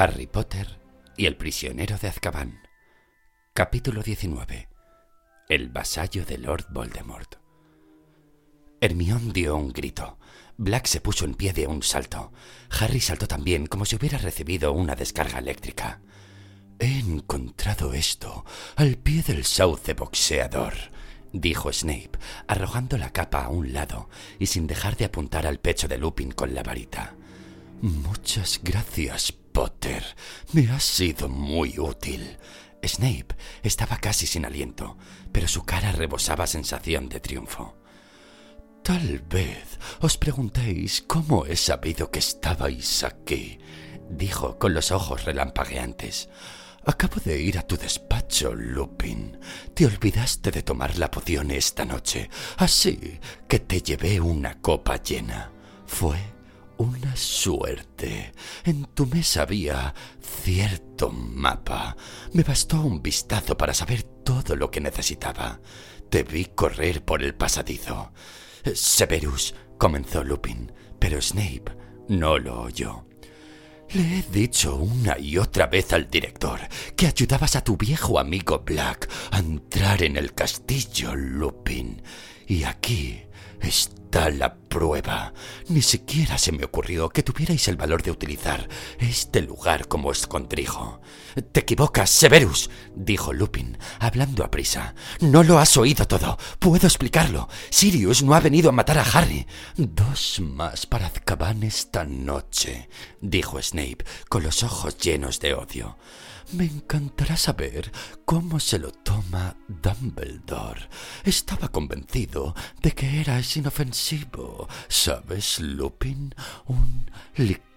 Harry Potter y el prisionero de Azkaban. Capítulo 19. El vasallo de Lord Voldemort. Hermión dio un grito. Black se puso en pie de un salto. Harry saltó también como si hubiera recibido una descarga eléctrica. He encontrado esto al pie del sauce boxeador, dijo Snape, arrojando la capa a un lado y sin dejar de apuntar al pecho de Lupin con la varita. Muchas gracias, Potter. Me ha sido muy útil. Snape estaba casi sin aliento, pero su cara rebosaba sensación de triunfo. Tal vez os preguntéis cómo he sabido que estabais aquí, dijo con los ojos relampagueantes. Acabo de ir a tu despacho, Lupin. Te olvidaste de tomar la poción esta noche, así que te llevé una copa llena. Fue una suerte. En tu mesa había cierto mapa. Me bastó un vistazo para saber todo lo que necesitaba. Te vi correr por el pasadizo. Severus, comenzó Lupin, pero Snape no lo oyó. Le he dicho una y otra vez al director que ayudabas a tu viejo amigo Black a entrar en el castillo, Lupin. Y aquí está la prueba. Ni siquiera se me ocurrió que tuvierais el valor de utilizar este lugar como escondrijo. Te equivocas, Severus, dijo Lupin, hablando a prisa. No lo has oído todo. Puedo explicarlo. Sirius no ha venido a matar a Harry. Dos más para Azkaban esta noche, dijo Snape, con los ojos llenos de odio. Me encantará saber cómo se lo toma Dumbledore. Estaba convencido de que eras inofensivo. ¿Sabes, Lupin? Un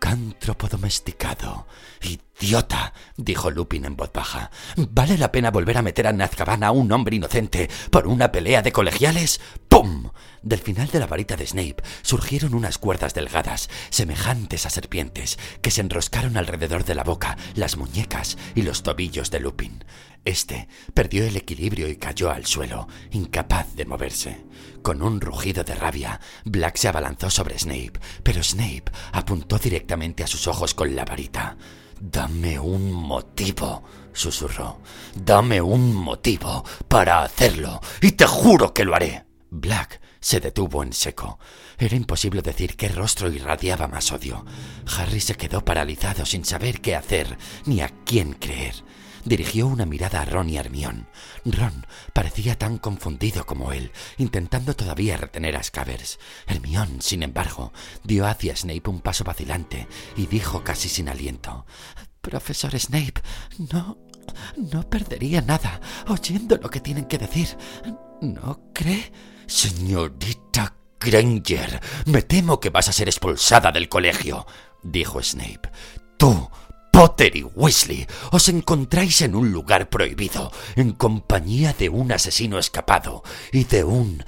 licántropo domesticado. Idiota, dijo Lupin en voz baja. ¿Vale la pena volver a meter a Nazcabana a un hombre inocente por una pelea de colegiales? ¡Pum! Del final de la varita de Snape surgieron unas cuerdas delgadas, semejantes a serpientes, que se enroscaron alrededor de la boca, las muñecas y los tobillos de Lupin. Este perdió el equilibrio y cayó al suelo, incapaz de moverse. Con un rugido de rabia, Black se abalanzó sobre Snape, pero Snape apuntó directamente a sus ojos con la varita. Dame un motivo, susurró. Dame un motivo para hacerlo, y te juro que lo haré. Black se detuvo en seco. Era imposible decir qué rostro irradiaba más odio. Harry se quedó paralizado sin saber qué hacer ni a quién creer. Dirigió una mirada a Ron y Hermión. Ron parecía tan confundido como él, intentando todavía retener a Scavers. Hermión, sin embargo, dio hacia Snape un paso vacilante y dijo casi sin aliento: Profesor Snape, no. no perdería nada oyendo lo que tienen que decir. ¿No cree? Señorita Granger, me temo que vas a ser expulsada del colegio, dijo Snape. Tú Potter y Weasley os encontráis en un lugar prohibido, en compañía de un asesino escapado y de un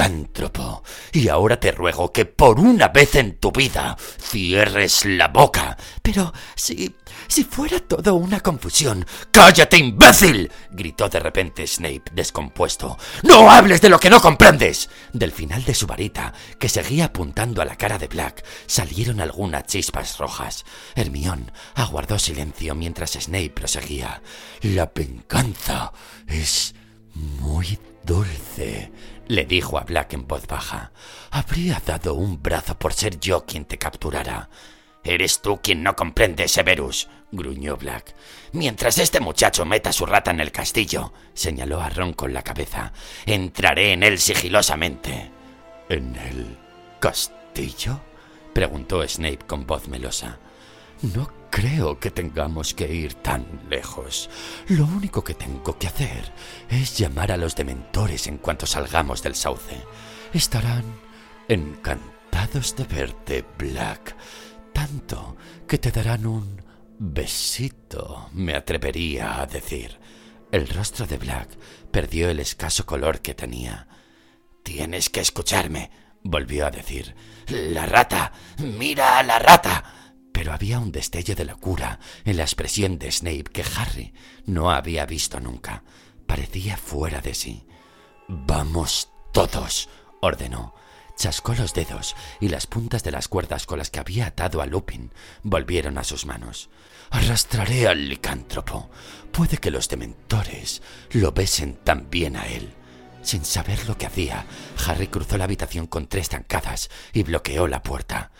licántropo. Y ahora te ruego que por una vez en tu vida cierres la boca. Pero si... si fuera todo una confusión. ¡Cállate, imbécil! gritó de repente Snape, descompuesto. ¡No hables de lo que no comprendes! Del final de su varita, que seguía apuntando a la cara de Black, salieron algunas chispas rojas. Hermión aguardó silencio mientras Snape proseguía. La venganza es muy dulce, le dijo a Black en voz baja. Habría dado un brazo por ser yo quien te capturara. Eres tú quien no comprende, Severus, gruñó Black. Mientras este muchacho meta su rata en el castillo, señaló a Ron con la cabeza, entraré en él sigilosamente. ¿En el castillo? preguntó Snape con voz melosa. No creo que tengamos que ir tan lejos. Lo único que tengo que hacer es llamar a los dementores en cuanto salgamos del sauce. Estarán encantados de verte, Black. Tanto que te darán un besito, me atrevería a decir. El rostro de Black perdió el escaso color que tenía. Tienes que escucharme, volvió a decir. La rata. Mira a la rata pero había un destello de locura en la expresión de Snape que Harry no había visto nunca. Parecía fuera de sí. Vamos todos, ordenó. Chascó los dedos y las puntas de las cuerdas con las que había atado a Lupin volvieron a sus manos. Arrastraré al licántropo. Puede que los dementores lo besen también a él. Sin saber lo que hacía, Harry cruzó la habitación con tres zancadas y bloqueó la puerta.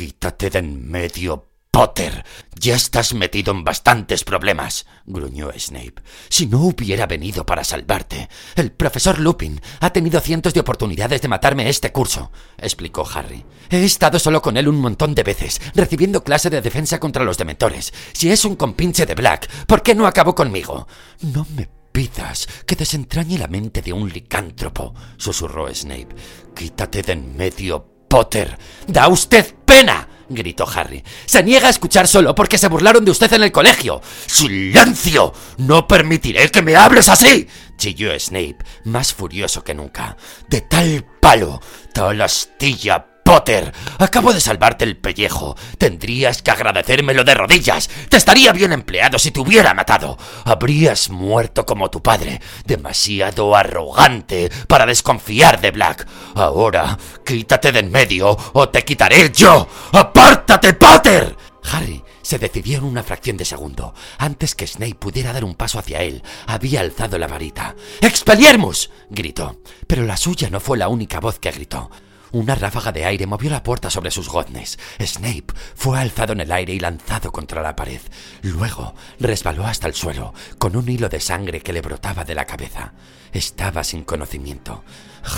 Quítate de en medio, Potter, ya estás metido en bastantes problemas, gruñó Snape. Si no hubiera venido para salvarte, el profesor Lupin ha tenido cientos de oportunidades de matarme este curso, explicó Harry. He estado solo con él un montón de veces, recibiendo clase de defensa contra los dementores. Si es un compinche de Black, ¿por qué no acabó conmigo? No me pidas que desentrañe la mente de un licántropo, susurró Snape. Quítate de en medio, Potter. Da usted pena gritó Harry. Se niega a escuchar solo porque se burlaron de usted en el colegio. ¡Silencio! No permitiré que me hables así. chilló Snape, más furioso que nunca. De tal palo, tal astilla Potter, acabo de salvarte el pellejo. Tendrías que agradecérmelo de rodillas. Te estaría bien empleado si te hubiera matado. Habrías muerto como tu padre, demasiado arrogante para desconfiar de Black. Ahora, quítate de en medio o te quitaré yo. ¡Apártate, Potter! Harry se decidió en una fracción de segundo. Antes que Snape pudiera dar un paso hacia él, había alzado la varita. ¡Expeliermus! gritó. Pero la suya no fue la única voz que gritó. Una ráfaga de aire movió la puerta sobre sus goznes. Snape fue alzado en el aire y lanzado contra la pared. Luego resbaló hasta el suelo, con un hilo de sangre que le brotaba de la cabeza. Estaba sin conocimiento.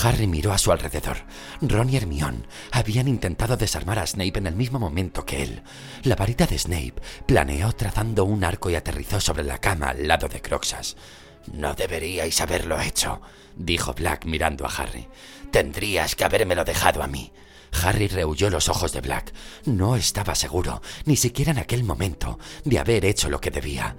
Harry miró a su alrededor. Ron y Hermione habían intentado desarmar a Snape en el mismo momento que él. La varita de Snape planeó trazando un arco y aterrizó sobre la cama al lado de Croxas. No deberíais haberlo hecho, dijo Black mirando a Harry. Tendrías que habérmelo dejado a mí. Harry rehuyó los ojos de Black. No estaba seguro, ni siquiera en aquel momento, de haber hecho lo que debía.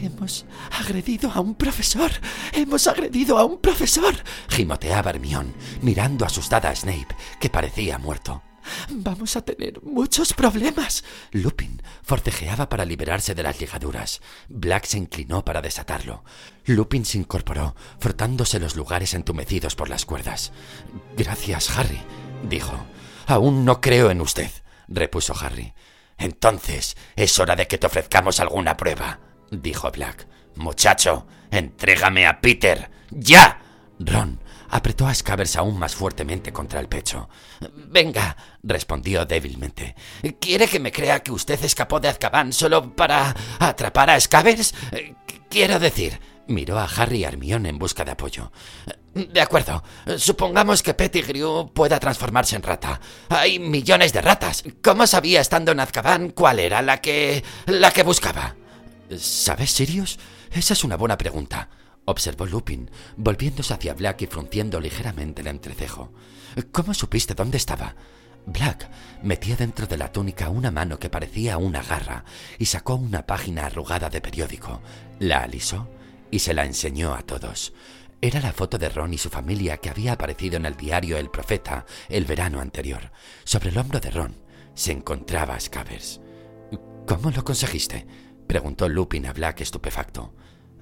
Hemos agredido a un profesor. Hemos agredido a un profesor. gimoteaba Hermione, mirando asustada a Snape, que parecía muerto. Vamos a tener muchos problemas. Lupin forcejeaba para liberarse de las ligaduras. Black se inclinó para desatarlo. Lupin se incorporó, frotándose los lugares entumecidos por las cuerdas. Gracias, Harry, dijo. Aún no creo en usted, repuso Harry. Entonces es hora de que te ofrezcamos alguna prueba, dijo Black. Muchacho, entrégame a Peter. ¡Ya! Ron apretó a Scabbers aún más fuertemente contra el pecho. Venga, respondió débilmente. ¿Quiere que me crea que usted escapó de Azkaban solo para atrapar a Scabbers? Quiero decir, miró a Harry y en busca de apoyo. De acuerdo. Supongamos que Pettigrew pueda transformarse en rata. Hay millones de ratas. ¿Cómo sabía estando en Azkaban cuál era la que la que buscaba? ¿Sabes, Sirius? Esa es una buena pregunta observó Lupin, volviéndose hacia Black y frunciendo ligeramente el entrecejo. ¿Cómo supiste dónde estaba? Black metió dentro de la túnica una mano que parecía una garra y sacó una página arrugada de periódico, la alisó y se la enseñó a todos. Era la foto de Ron y su familia que había aparecido en el diario El Profeta el verano anterior. Sobre el hombro de Ron se encontraba Scabbers. ¿Cómo lo conseguiste? preguntó Lupin a Black estupefacto.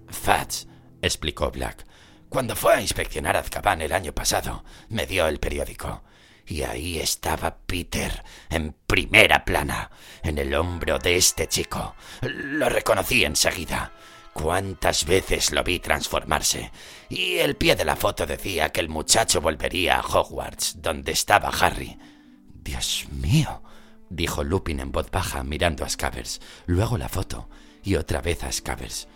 Fats, explicó Black. Cuando fue a inspeccionar Azkaban el año pasado, me dio el periódico. Y ahí estaba Peter, en primera plana, en el hombro de este chico. Lo reconocí enseguida. Cuántas veces lo vi transformarse. Y el pie de la foto decía que el muchacho volvería a Hogwarts, donde estaba Harry. Dios mío, dijo Lupin en voz baja mirando a Scabbers, luego la foto y otra vez a Scabbers.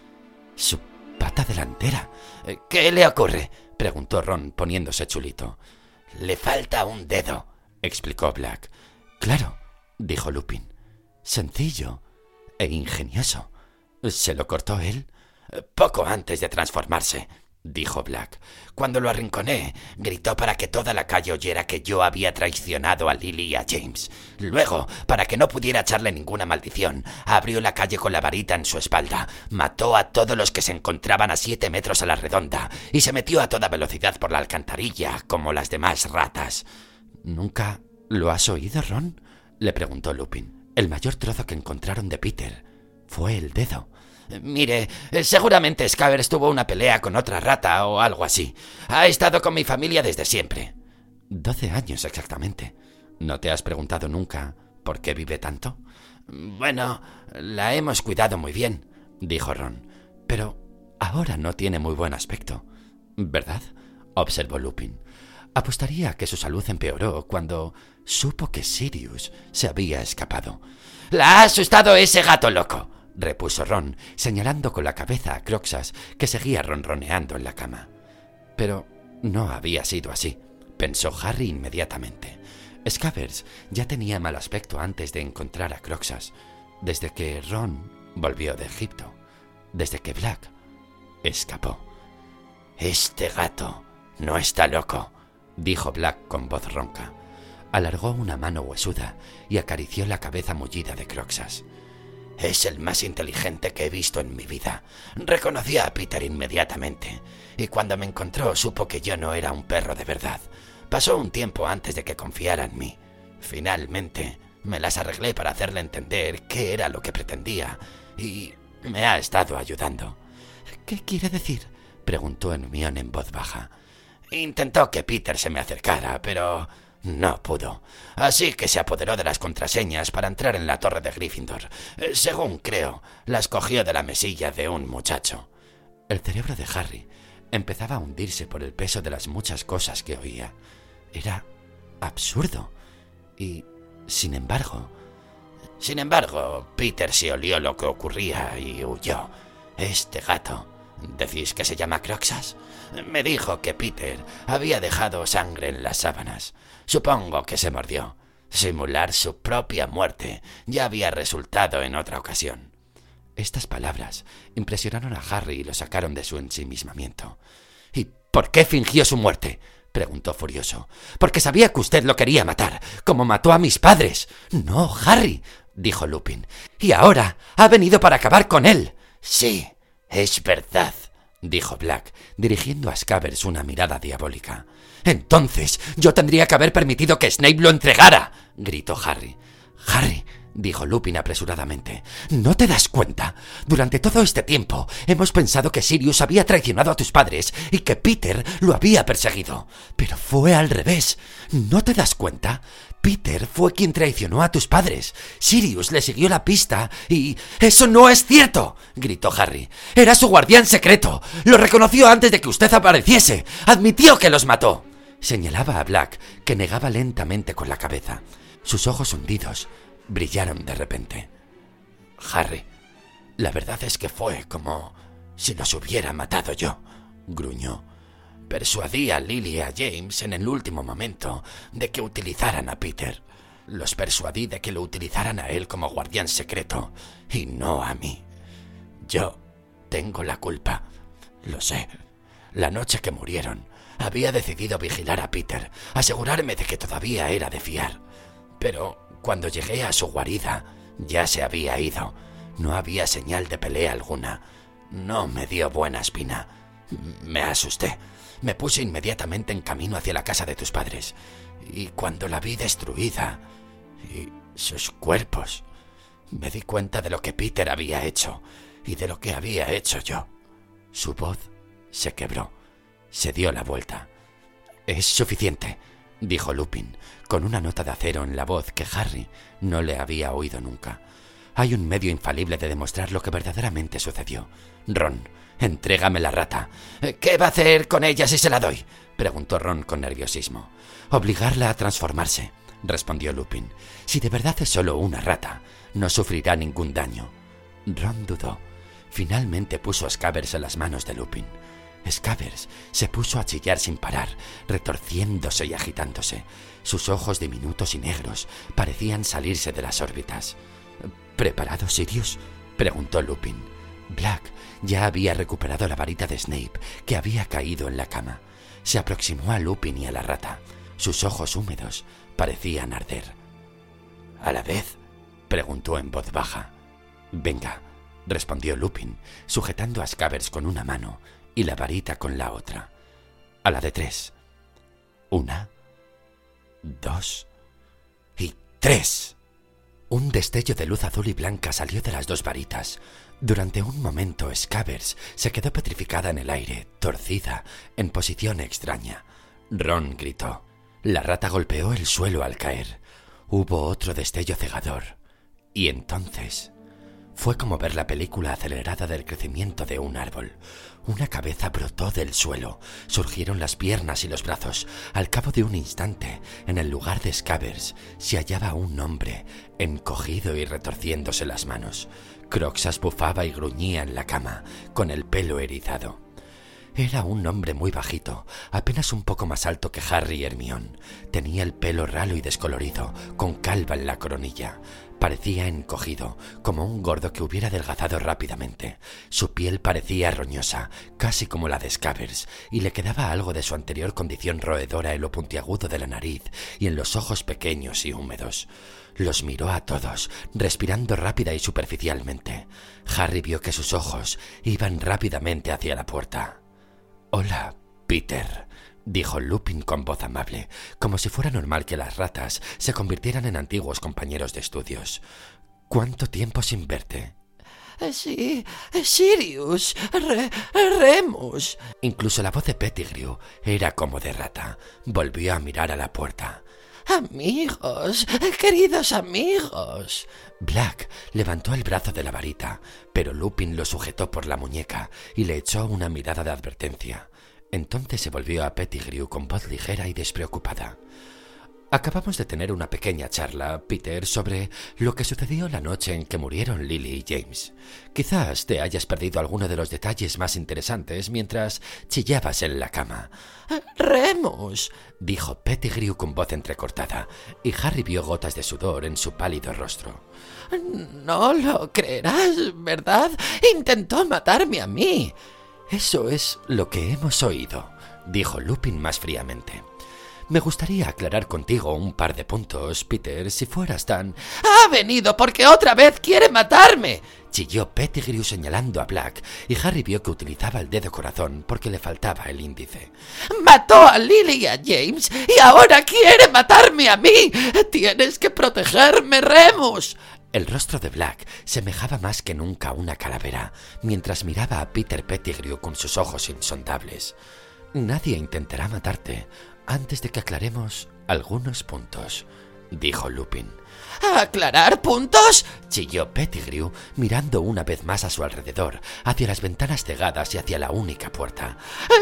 Su pata delantera. Eh, ¿Qué le ocurre? preguntó Ron poniéndose chulito. Le falta un dedo, explicó Black. Claro, dijo Lupin. Sencillo e ingenioso. ¿Se lo cortó él? Poco antes de transformarse, dijo Black. Cuando lo arrinconé, gritó para que toda la calle oyera que yo había traicionado a Lily y a James. Luego, para que no pudiera echarle ninguna maldición, abrió la calle con la varita en su espalda, mató a todos los que se encontraban a siete metros a la redonda y se metió a toda velocidad por la alcantarilla, como las demás ratas. ¿Nunca lo has oído, Ron? le preguntó Lupin. El mayor trozo que encontraron de Peter fue el dedo. Mire, seguramente Scabbers tuvo una pelea con otra rata o algo así. Ha estado con mi familia desde siempre. Doce años exactamente. ¿No te has preguntado nunca por qué vive tanto? Bueno, la hemos cuidado muy bien, dijo Ron. Pero ahora no tiene muy buen aspecto. ¿Verdad? observó Lupin. Apostaría que su salud empeoró cuando supo que Sirius se había escapado. La ha asustado ese gato loco, repuso Ron, señalando con la cabeza a Croxas, que seguía ronroneando en la cama. Pero no había sido así, pensó Harry inmediatamente. Scabbers ya tenía mal aspecto antes de encontrar a Croxas, desde que Ron volvió de Egipto, desde que Black escapó. Este gato no está loco, dijo Black con voz ronca. Alargó una mano huesuda y acarició la cabeza mullida de Croxas. Es el más inteligente que he visto en mi vida. Reconocí a Peter inmediatamente, y cuando me encontró supo que yo no era un perro de verdad. Pasó un tiempo antes de que confiara en mí. Finalmente, me las arreglé para hacerle entender qué era lo que pretendía, y me ha estado ayudando. ¿Qué quiere decir? preguntó Hermione en voz baja. Intentó que Peter se me acercara, pero no pudo. Así que se apoderó de las contraseñas para entrar en la torre de Gryffindor. Eh, según creo, las cogió de la mesilla de un muchacho. El cerebro de Harry empezaba a hundirse por el peso de las muchas cosas que oía. Era absurdo. Y, sin embargo... Sin embargo, Peter se olió lo que ocurría y huyó. Este gato ¿Decís que se llama Croxas? Me dijo que Peter había dejado sangre en las sábanas. Supongo que se mordió. Simular su propia muerte ya había resultado en otra ocasión. Estas palabras impresionaron a Harry y lo sacaron de su ensimismamiento. ¿Y por qué fingió su muerte? preguntó furioso. Porque sabía que usted lo quería matar, como mató a mis padres. No, Harry, dijo Lupin. Y ahora ha venido para acabar con él. Sí, es verdad, dijo Black, dirigiendo a Scabbers una mirada diabólica. Entonces yo tendría que haber permitido que Snape lo entregara, gritó Harry. Harry, dijo Lupin apresuradamente, ¿no te das cuenta? Durante todo este tiempo hemos pensado que Sirius había traicionado a tus padres y que Peter lo había perseguido. Pero fue al revés. ¿No te das cuenta? Peter fue quien traicionó a tus padres. Sirius le siguió la pista y... Eso no es cierto, gritó Harry. Era su guardián secreto. Lo reconoció antes de que usted apareciese. Admitió que los mató. Señalaba a Black, que negaba lentamente con la cabeza. Sus ojos hundidos brillaron de repente. Harry, la verdad es que fue como si los hubiera matado yo, gruñó. Persuadí a Lily y a James en el último momento de que utilizaran a Peter. Los persuadí de que lo utilizaran a él como guardián secreto y no a mí. Yo tengo la culpa. Lo sé. La noche que murieron, había decidido vigilar a Peter, asegurarme de que todavía era de fiar. Pero cuando llegué a su guarida, ya se había ido. No había señal de pelea alguna. No me dio buena espina. Me asusté. Me puse inmediatamente en camino hacia la casa de tus padres. Y cuando la vi destruida y sus cuerpos, me di cuenta de lo que Peter había hecho y de lo que había hecho yo. Su voz se quebró. Se dio la vuelta. Es suficiente, dijo Lupin, con una nota de acero en la voz que Harry no le había oído nunca. Hay un medio infalible de demostrar lo que verdaderamente sucedió. Ron, entrégame la rata. ¿Qué va a hacer con ella si se la doy? preguntó Ron con nerviosismo. Obligarla a transformarse, respondió Lupin. Si de verdad es solo una rata, no sufrirá ningún daño. Ron dudó. Finalmente puso a Scabbers en las manos de Lupin. Scabbers se puso a chillar sin parar, retorciéndose y agitándose. Sus ojos diminutos y negros parecían salirse de las órbitas. ¿Preparado, Sirius? preguntó Lupin. Black ya había recuperado la varita de Snape, que había caído en la cama. Se aproximó a Lupin y a la rata. Sus ojos húmedos parecían arder. ¿A la vez? preguntó en voz baja. Venga, respondió Lupin, sujetando a Scabbers con una mano y la varita con la otra. A la de tres. Una, dos y tres. Un destello de luz azul y blanca salió de las dos varitas. Durante un momento Scabbers se quedó petrificada en el aire, torcida, en posición extraña. Ron gritó. La rata golpeó el suelo al caer. Hubo otro destello cegador. Y entonces fue como ver la película acelerada del crecimiento de un árbol. Una cabeza brotó del suelo, surgieron las piernas y los brazos. Al cabo de un instante, en el lugar de Scabbers, se hallaba un hombre, encogido y retorciéndose las manos. Croxas bufaba y gruñía en la cama, con el pelo erizado. Era un hombre muy bajito, apenas un poco más alto que Harry y Hermione. Tenía el pelo ralo y descolorido, con calva en la coronilla. Parecía encogido, como un gordo que hubiera adelgazado rápidamente. Su piel parecía roñosa, casi como la de Scabbers, y le quedaba algo de su anterior condición roedora en lo puntiagudo de la nariz y en los ojos pequeños y húmedos. Los miró a todos, respirando rápida y superficialmente. Harry vio que sus ojos iban rápidamente hacia la puerta. Hola, Peter, dijo Lupin con voz amable, como si fuera normal que las ratas se convirtieran en antiguos compañeros de estudios. ¿Cuánto tiempo sin verte? Sí, Sirius, Remus. Incluso la voz de Pettigrew era como de rata. Volvió a mirar a la puerta. Amigos, queridos amigos. Black levantó el brazo de la varita, pero Lupin lo sujetó por la muñeca y le echó una mirada de advertencia. Entonces se volvió a Pettigrew con voz ligera y despreocupada. Acabamos de tener una pequeña charla, Peter, sobre lo que sucedió la noche en que murieron Lily y James. Quizás te hayas perdido alguno de los detalles más interesantes mientras chillabas en la cama. Remus, dijo Pettigrew con voz entrecortada, y Harry vio gotas de sudor en su pálido rostro. No lo creerás, ¿verdad? Intentó matarme a mí. Eso es lo que hemos oído, dijo Lupin más fríamente. Me gustaría aclarar contigo un par de puntos, Peter, si fueras tan... ¡Ha venido porque otra vez quiere matarme! chilló Pettigrew señalando a Black, y Harry vio que utilizaba el dedo corazón porque le faltaba el índice. Mató a Lily y a James y ahora quiere matarme a mí. Tienes que protegerme, Remus. El rostro de Black semejaba más que nunca a una calavera, mientras miraba a Peter Pettigrew con sus ojos insondables. Nadie intentará matarte antes de que aclaremos algunos puntos, dijo Lupin. ¿Aclarar puntos? chilló Pettigrew, mirando una vez más a su alrededor, hacia las ventanas cegadas y hacia la única puerta.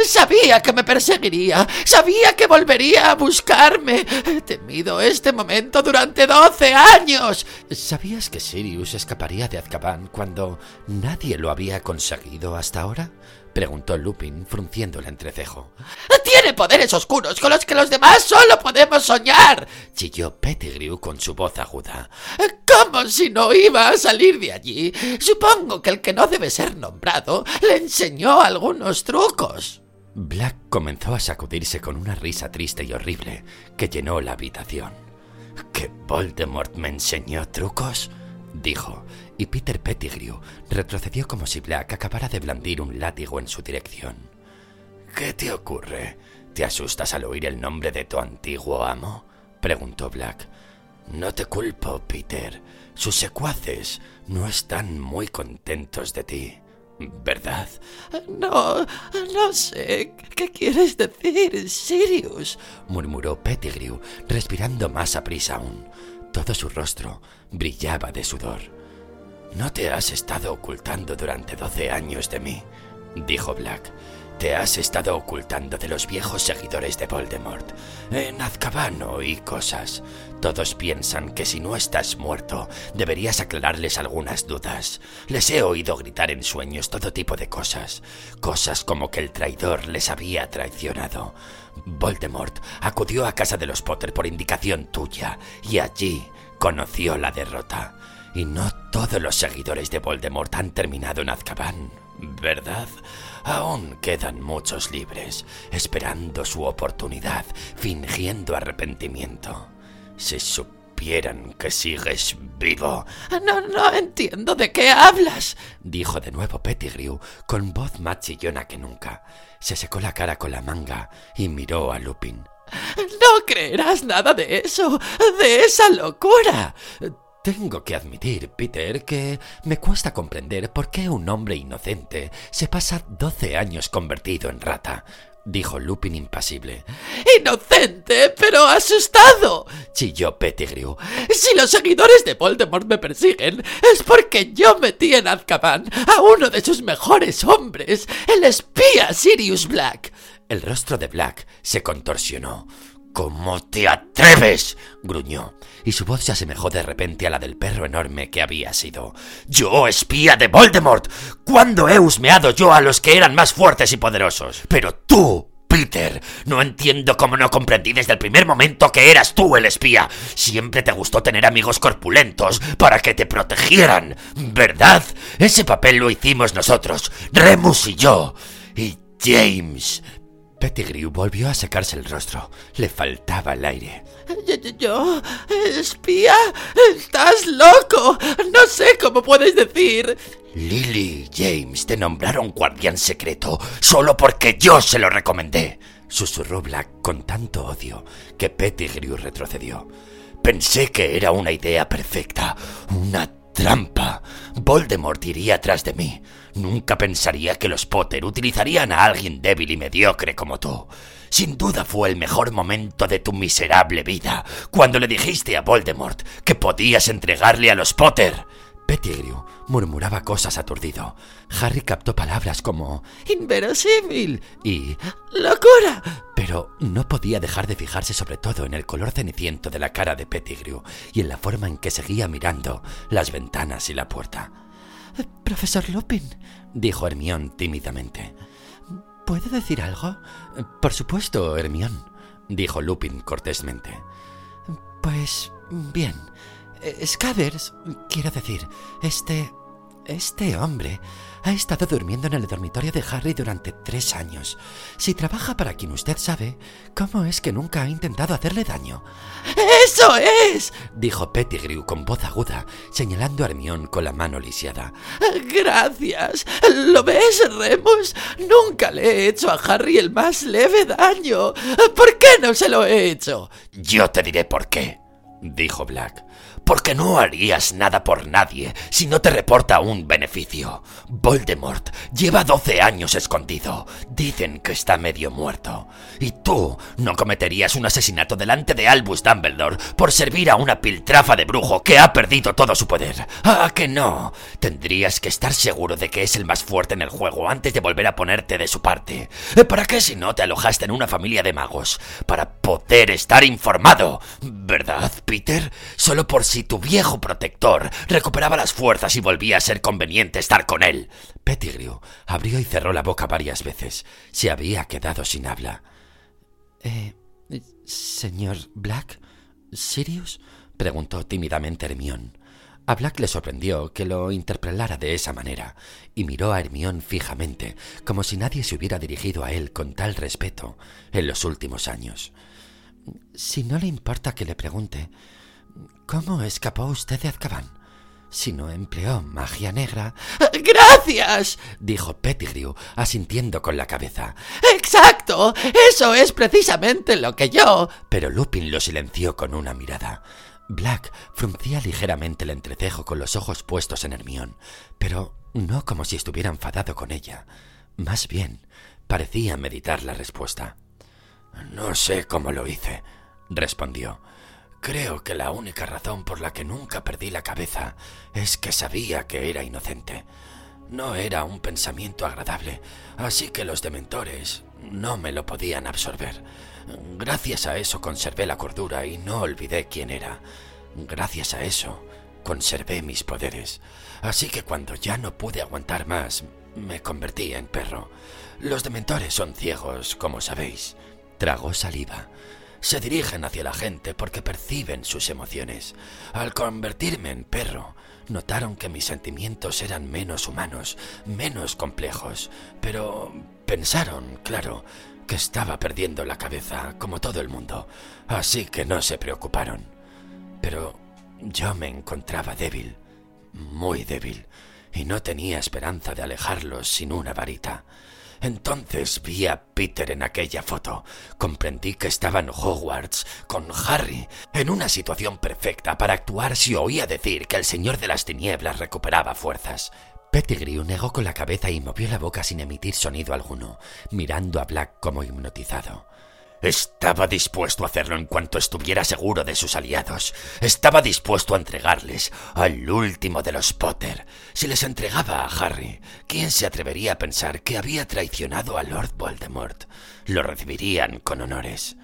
Sabía que me perseguiría, sabía que volvería a buscarme. He temido este momento durante doce años. ¿Sabías que Sirius escaparía de Azkaban cuando nadie lo había conseguido hasta ahora? Preguntó Lupin, frunciendo el entrecejo. Tiene poderes oscuros con los que los demás solo podemos soñar, chilló Pettigrew con su voz aguda. ¿Cómo si no iba a salir de allí? Supongo que el que no debe ser nombrado le enseñó algunos trucos. Black comenzó a sacudirse con una risa triste y horrible que llenó la habitación. ¿Que Voldemort me enseñó trucos? dijo, y Peter Pettigrew retrocedió como si Black acabara de blandir un látigo en su dirección. ¿Qué te ocurre? ¿Te asustas al oír el nombre de tu antiguo amo? preguntó Black. No te culpo, Peter. Sus secuaces no están muy contentos de ti. ¿Verdad? No, no sé. ¿Qué quieres decir, Sirius? murmuró Pettigrew, respirando más a prisa aún. Todo su rostro brillaba de sudor. No te has estado ocultando durante doce años de mí, dijo Black. Te has estado ocultando de los viejos seguidores de Voldemort. En Azkaban y cosas. Todos piensan que si no estás muerto, deberías aclararles algunas dudas. Les he oído gritar en sueños todo tipo de cosas. Cosas como que el traidor les había traicionado. Voldemort acudió a casa de los Potter por indicación tuya y allí conoció la derrota. Y no todos los seguidores de Voldemort han terminado en Azkaban, ¿verdad? Aún quedan muchos libres, esperando su oportunidad, fingiendo arrepentimiento. Si supieran que sigues vivo. No, no entiendo de qué hablas, dijo de nuevo Pettigrew, con voz más chillona que nunca. Se secó la cara con la manga y miró a Lupin. No creerás nada de eso, de esa locura. Tengo que admitir, Peter, que me cuesta comprender por qué un hombre inocente se pasa doce años convertido en rata. dijo Lupin impasible. Inocente, pero asustado, chilló Pettigrew. Si los seguidores de Voldemort me persiguen, es porque yo metí en Azkaban a uno de sus mejores hombres, el espía Sirius Black. El rostro de Black se contorsionó. ¿Cómo te atreves? gruñó, y su voz se asemejó de repente a la del perro enorme que había sido. ¡Yo, espía de Voldemort! ¿Cuándo he husmeado yo a los que eran más fuertes y poderosos? Pero tú, Peter, no entiendo cómo no comprendí desde el primer momento que eras tú el espía. Siempre te gustó tener amigos corpulentos para que te protegieran, ¿verdad? Ese papel lo hicimos nosotros, Remus y yo. Y James, Pettigrew volvió a secarse el rostro. Le faltaba el aire. ¿Yo? ¿Espía? ¡Estás loco! No sé cómo puedes decir. Lily y James te nombraron guardián secreto solo porque yo se lo recomendé. Susurró Black con tanto odio que Pettigrew retrocedió. Pensé que era una idea perfecta, una trampa. Voldemort iría tras de mí. Nunca pensaría que los Potter utilizarían a alguien débil y mediocre como tú. Sin duda fue el mejor momento de tu miserable vida, cuando le dijiste a Voldemort que podías entregarle a los Potter. Pettigrew murmuraba cosas aturdido. Harry captó palabras como inverosímil y locura. Pero no podía dejar de fijarse sobre todo en el color ceniciento de la cara de Pettigrew y en la forma en que seguía mirando las ventanas y la puerta. Profesor Lupin, dijo Hermión tímidamente. ¿Puede decir algo? Por supuesto, Hermión, dijo Lupin cortésmente. Pues bien. Scabbers, quiero decir, este... este hombre ha estado durmiendo en el dormitorio de Harry durante tres años. Si trabaja para quien usted sabe, ¿cómo es que nunca ha intentado hacerle daño? ¡Eso es! dijo Pettigrew con voz aguda, señalando a Hermión con la mano lisiada. Gracias. ¿Lo ves, Remus? Nunca le he hecho a Harry el más leve daño. ¿Por qué no se lo he hecho? Yo te diré por qué, dijo Black porque no harías nada por nadie si no te reporta un beneficio. Voldemort lleva doce años escondido. Dicen que está medio muerto. Y tú no cometerías un asesinato delante de Albus Dumbledore por servir a una piltrafa de brujo que ha perdido todo su poder. Ah, que no. Tendrías que estar seguro de que es el más fuerte en el juego antes de volver a ponerte de su parte. ¿Para qué si no te alojaste en una familia de magos? Para poder estar informado. ¿Verdad, Peter? Solo por si si tu viejo protector recuperaba las fuerzas y volvía a ser conveniente estar con él. Pettigrew abrió y cerró la boca varias veces. Se había quedado sin habla. Eh, señor Black, ¿Sirius? preguntó tímidamente Hermión. A Black le sorprendió que lo interpelara de esa manera, y miró a Hermión fijamente, como si nadie se hubiera dirigido a él con tal respeto en los últimos años. Si no le importa que le pregunte, ¿Cómo escapó usted de Azkaban? Si no empleó magia negra. ¡Gracias! dijo Pettigrew, asintiendo con la cabeza. ¡Exacto! Eso es precisamente lo que yo. Pero Lupin lo silenció con una mirada. Black fruncía ligeramente el entrecejo con los ojos puestos en Hermión, pero no como si estuviera enfadado con ella. Más bien, parecía meditar la respuesta. No sé cómo lo hice, respondió. Creo que la única razón por la que nunca perdí la cabeza es que sabía que era inocente. No era un pensamiento agradable, así que los dementores no me lo podían absorber. Gracias a eso conservé la cordura y no olvidé quién era. Gracias a eso conservé mis poderes. Así que cuando ya no pude aguantar más, me convertí en perro. Los dementores son ciegos, como sabéis. Tragó saliva se dirigen hacia la gente porque perciben sus emociones. Al convertirme en perro, notaron que mis sentimientos eran menos humanos, menos complejos, pero pensaron, claro, que estaba perdiendo la cabeza, como todo el mundo, así que no se preocuparon. Pero yo me encontraba débil, muy débil, y no tenía esperanza de alejarlos sin una varita. Entonces vi a Peter en aquella foto. Comprendí que estaba en Hogwarts con Harry, en una situación perfecta para actuar si oía decir que el Señor de las Tinieblas recuperaba fuerzas. Pettigrew negó con la cabeza y movió la boca sin emitir sonido alguno, mirando a Black como hipnotizado. Estaba dispuesto a hacerlo en cuanto estuviera seguro de sus aliados. Estaba dispuesto a entregarles al último de los Potter. Si les entregaba a Harry, ¿quién se atrevería a pensar que había traicionado a Lord Voldemort? Lo recibirían con honores.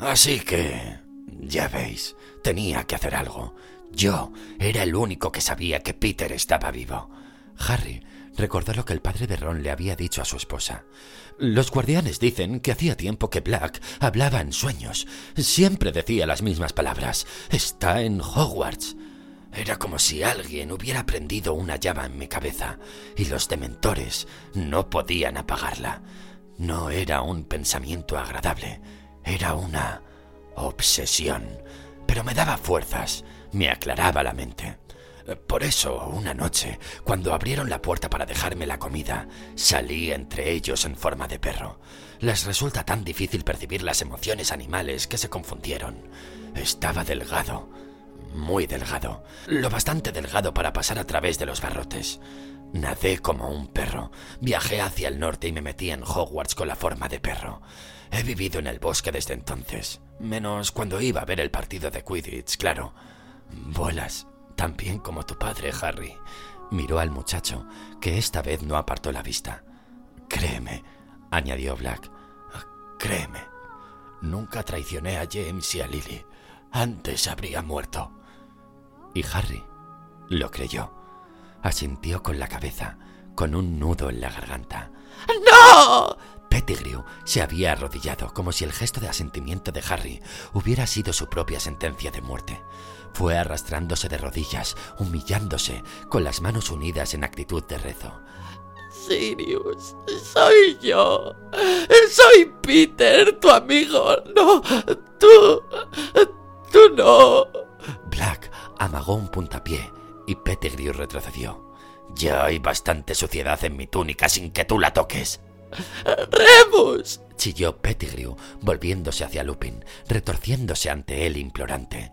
Así que... ya veis, tenía que hacer algo. Yo era el único que sabía que Peter estaba vivo. Harry recordó lo que el padre de Ron le había dicho a su esposa. Los guardianes dicen que hacía tiempo que Black hablaba en sueños. Siempre decía las mismas palabras. Está en Hogwarts. Era como si alguien hubiera prendido una llama en mi cabeza y los dementores no podían apagarla. No era un pensamiento agradable, era una obsesión, pero me daba fuerzas, me aclaraba la mente. Por eso, una noche, cuando abrieron la puerta para dejarme la comida, salí entre ellos en forma de perro. Les resulta tan difícil percibir las emociones animales que se confundieron. Estaba delgado, muy delgado, lo bastante delgado para pasar a través de los barrotes. Nadé como un perro, viajé hacia el norte y me metí en Hogwarts con la forma de perro. He vivido en el bosque desde entonces, menos cuando iba a ver el partido de Quidditch, claro. Vuelas, También como tu padre, Harry. Miró al muchacho, que esta vez no apartó la vista. Créeme, añadió Black. Créeme. Nunca traicioné a James y a Lily. Antes habría muerto. Y Harry lo creyó. Asintió con la cabeza, con un nudo en la garganta. ¡No! Pettigrew se había arrodillado como si el gesto de asentimiento de Harry hubiera sido su propia sentencia de muerte. Fue arrastrándose de rodillas, humillándose, con las manos unidas en actitud de rezo. Sirius, soy yo. Soy Peter, tu amigo. No, tú. Tú no. Black amagó un puntapié y Pettigrew retrocedió. Ya hay bastante suciedad en mi túnica sin que tú la toques. ¡Remus! chilló Pettigrew, volviéndose hacia Lupin, retorciéndose ante él implorante.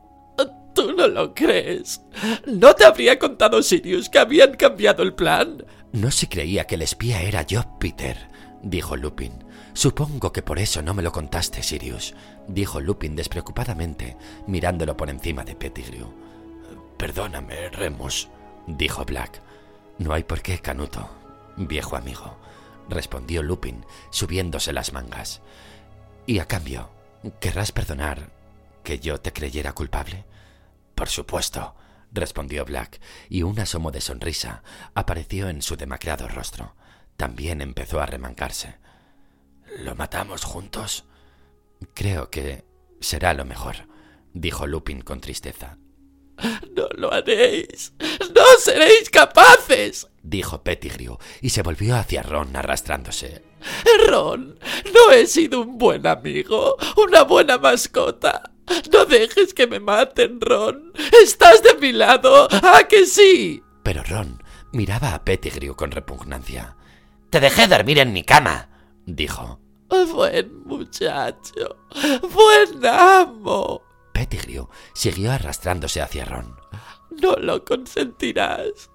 ¿Tú no lo crees? ¿No te habría contado Sirius que habían cambiado el plan? No se creía que el espía era yo, Peter, dijo Lupin. Supongo que por eso no me lo contaste, Sirius, dijo Lupin despreocupadamente, mirándolo por encima de Pettigrew. Perdóname, Remus, dijo Black. No hay por qué, Canuto, viejo amigo, respondió Lupin, subiéndose las mangas. Y a cambio, ¿querrás perdonar que yo te creyera culpable? Por supuesto, respondió Black, y un asomo de sonrisa apareció en su demacrado rostro. También empezó a remancarse. ¿Lo matamos juntos? Creo que será lo mejor, dijo Lupin con tristeza. No lo haréis. No seréis capaces. dijo Pettigrew y se volvió hacia Ron arrastrándose. Ron, no he sido un buen amigo, una buena mascota. No dejes que me maten, Ron. Estás de mi lado. ¿A que sí? Pero Ron miraba a Pettigrew con repugnancia. Te dejé dormir en mi cama, dijo. Buen muchacho. Buen amo. Pettigrew siguió arrastrándose hacia Ron. No lo consentirás.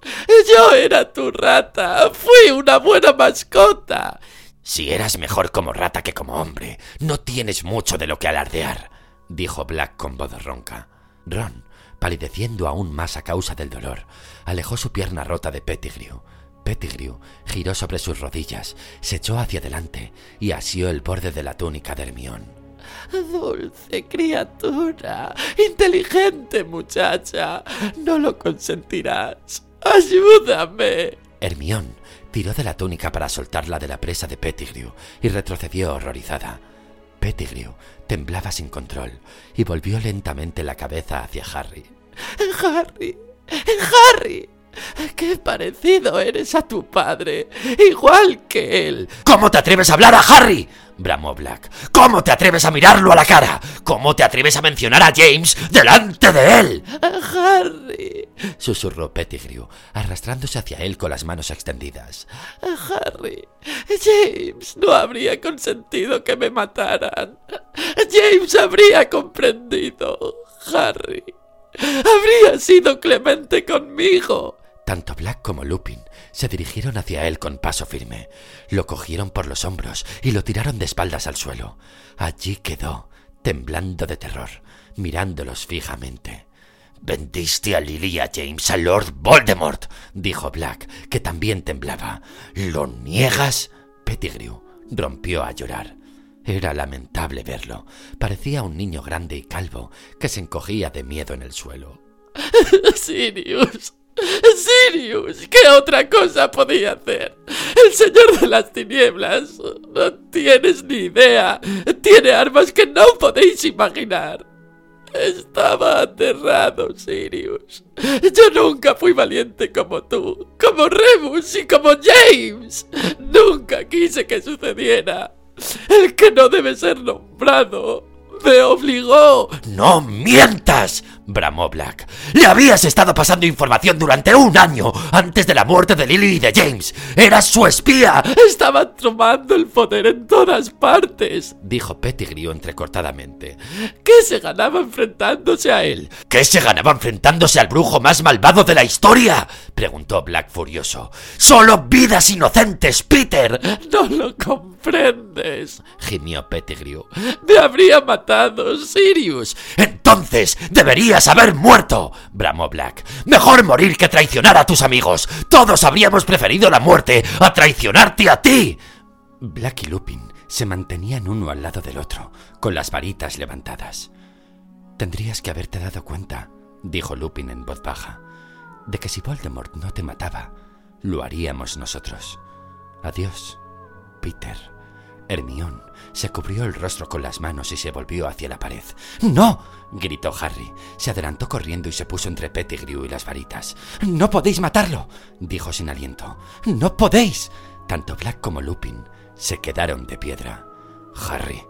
Yo era tu rata. Fui una buena mascota. Si eras mejor como rata que como hombre, no tienes mucho de lo que alardear, dijo Black con voz ronca. Ron, palideciendo aún más a causa del dolor, alejó su pierna rota de Pettigrew. Pettigrew giró sobre sus rodillas, se echó hacia adelante y asió el borde de la túnica de Hermión. Dulce criatura, inteligente muchacha, no lo consentirás. Ayúdame. Hermión tiró de la túnica para soltarla de la presa de Pettigrew y retrocedió horrorizada. Pettigrew temblaba sin control y volvió lentamente la cabeza hacia Harry. Harry, Harry, qué parecido eres a tu padre, igual que él. ¿Cómo te atreves a hablar a Harry? bramó Black. ¿Cómo te atreves a mirarlo a la cara? ¿Cómo te atreves a mencionar a James delante de él? Harry, susurró Pettigrew, arrastrándose hacia él con las manos extendidas. Harry, James no habría consentido que me mataran. James habría comprendido. Harry, habría sido clemente conmigo. Tanto Black como Lupin se dirigieron hacia él con paso firme, lo cogieron por los hombros y lo tiraron de espaldas al suelo. Allí quedó, temblando de terror, mirándolos fijamente. Vendiste a Lily y a James a Lord Voldemort, dijo Black, que también temblaba. ¿Lo niegas? Pettigrew rompió a llorar. Era lamentable verlo. Parecía un niño grande y calvo que se encogía de miedo en el suelo. Sirius. Sirius, ¿qué otra cosa podía hacer? El señor de las tinieblas. No tienes ni idea. Tiene armas que no podéis imaginar. Estaba aterrado, Sirius. Yo nunca fui valiente como tú, como Remus y como James. Nunca quise que sucediera. El que no debe ser nombrado me obligó. No mientas, bramó Black. Le habías estado pasando información durante un año antes de la muerte de Lily y de James. Eras su espía. Estaba tomando el poder en todas partes, dijo Pettigrew entrecortadamente. ¿Qué se ganaba enfrentándose a él? ¿Qué se ganaba enfrentándose al brujo más malvado de la historia? preguntó Black furioso. Solo vidas inocentes, Peter. No lo comprendes, gimió Pettigrew. Me habría matado, Sirius. Entonces deberías haber muerto, bramó Black. Mejor morir que traicionar a tus amigos. Todos habríamos preferido la muerte a traicionarte a ti. Black y Lupin se mantenían uno al lado del otro, con las varitas levantadas. Tendrías que haberte dado cuenta, dijo Lupin en voz baja, de que si Voldemort no te mataba, lo haríamos nosotros. Adiós, Peter. Hermión se cubrió el rostro con las manos y se volvió hacia la pared. ¡No! gritó Harry. Se adelantó corriendo y se puso entre Pettigrew y las varitas. ¡No podéis matarlo! dijo sin aliento. ¡No podéis! Tanto Black como Lupin se quedaron de piedra. Harry,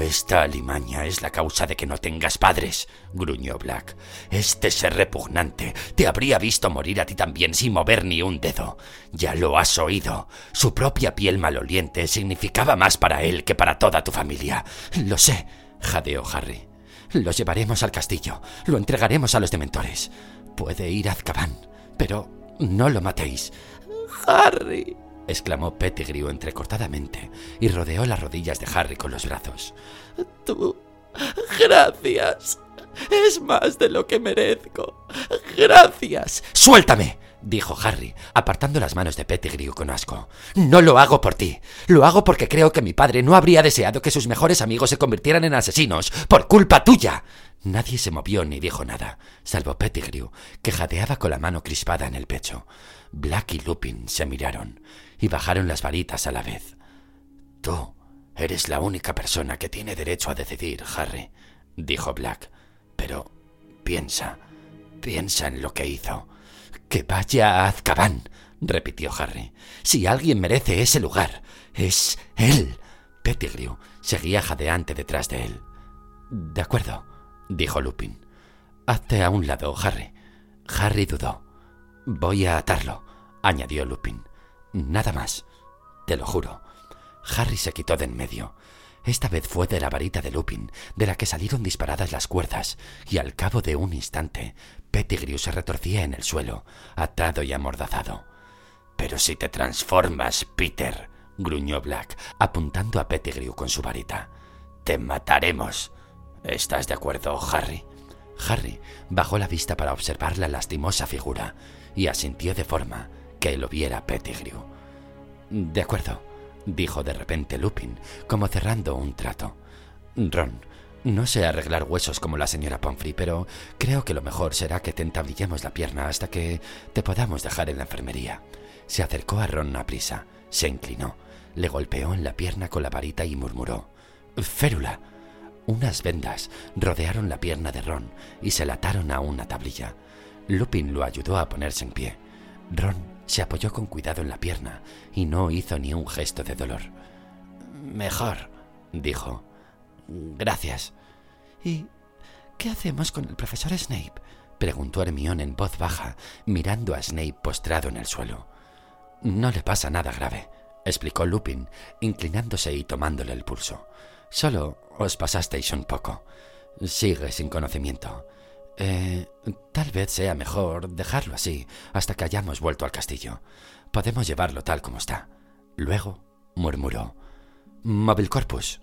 esta alimaña es la causa de que no tengas padres, gruñó Black. Este ser repugnante te habría visto morir a ti también sin mover ni un dedo. Ya lo has oído. Su propia piel maloliente significaba más para él que para toda tu familia. Lo sé, jadeó Harry. Lo llevaremos al castillo. Lo entregaremos a los dementores. Puede ir a Azkaban, pero no lo matéis. Harry, exclamó Pettigrew entrecortadamente y rodeó las rodillas de Harry con los brazos. Tú. Gracias. Es más de lo que merezco. Gracias. Suéltame, dijo Harry, apartando las manos de Pettigrew con asco. No lo hago por ti. Lo hago porque creo que mi padre no habría deseado que sus mejores amigos se convirtieran en asesinos por culpa tuya. Nadie se movió ni dijo nada, salvo Pettigrew, que jadeaba con la mano crispada en el pecho. Black y Lupin se miraron y bajaron las varitas a la vez. Tú eres la única persona que tiene derecho a decidir, Harry, dijo Black. Pero piensa, piensa en lo que hizo. Que vaya a Azkaban, repitió Harry. Si alguien merece ese lugar, es él. Pettigrew seguía jadeante detrás de él. De acuerdo, dijo Lupin. Hazte a un lado, Harry. Harry dudó. Voy a atarlo, añadió Lupin. Nada más. Te lo juro. Harry se quitó de en medio. Esta vez fue de la varita de Lupin, de la que salieron disparadas las cuerdas, y al cabo de un instante, Pettigrew se retorcía en el suelo, atado y amordazado. Pero si te transformas, Peter, gruñó Black, apuntando a Pettigrew con su varita. Te mataremos. ¿Estás de acuerdo, Harry? Harry bajó la vista para observar la lastimosa figura y asintió de forma que lo viera Pettigrew. De acuerdo, dijo de repente Lupin, como cerrando un trato. Ron, no sé arreglar huesos como la señora Pomfrey, pero creo que lo mejor será que te entablillemos la pierna hasta que te podamos dejar en la enfermería. Se acercó a Ron a prisa, se inclinó, le golpeó en la pierna con la varita y murmuró: Férula. Unas vendas rodearon la pierna de Ron y se la ataron a una tablilla. Lupin lo ayudó a ponerse en pie. Ron se apoyó con cuidado en la pierna y no hizo ni un gesto de dolor. Mejor, dijo. Gracias. ¿Y qué hacemos con el profesor Snape? preguntó Hermione en voz baja, mirando a Snape postrado en el suelo. No le pasa nada grave, explicó Lupin, inclinándose y tomándole el pulso. Solo os pasasteis un poco. Sigue sin conocimiento. Eh, tal vez sea mejor dejarlo así hasta que hayamos vuelto al castillo. Podemos llevarlo tal como está. Luego murmuró. Móvil Corpus.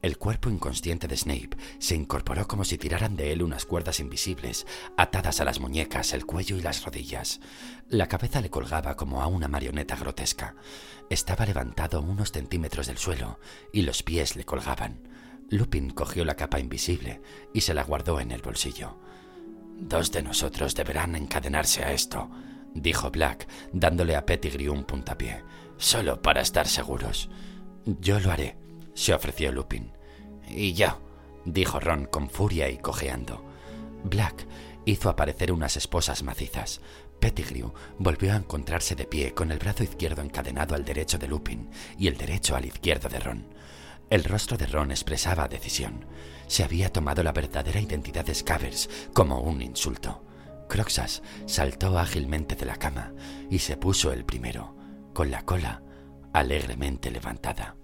El cuerpo inconsciente de Snape se incorporó como si tiraran de él unas cuerdas invisibles, atadas a las muñecas, el cuello y las rodillas. La cabeza le colgaba como a una marioneta grotesca. Estaba levantado unos centímetros del suelo y los pies le colgaban. Lupin cogió la capa invisible y se la guardó en el bolsillo. Dos de nosotros deberán encadenarse a esto, dijo Black, dándole a Pettigrew un puntapié, solo para estar seguros. Yo lo haré, se ofreció Lupin. Y yo, dijo Ron con furia y cojeando. Black hizo aparecer unas esposas macizas. Pettigrew volvió a encontrarse de pie con el brazo izquierdo encadenado al derecho de Lupin y el derecho al izquierdo de Ron. El rostro de Ron expresaba decisión. Se había tomado la verdadera identidad de Scavers como un insulto. Croxas saltó ágilmente de la cama y se puso el primero, con la cola alegremente levantada.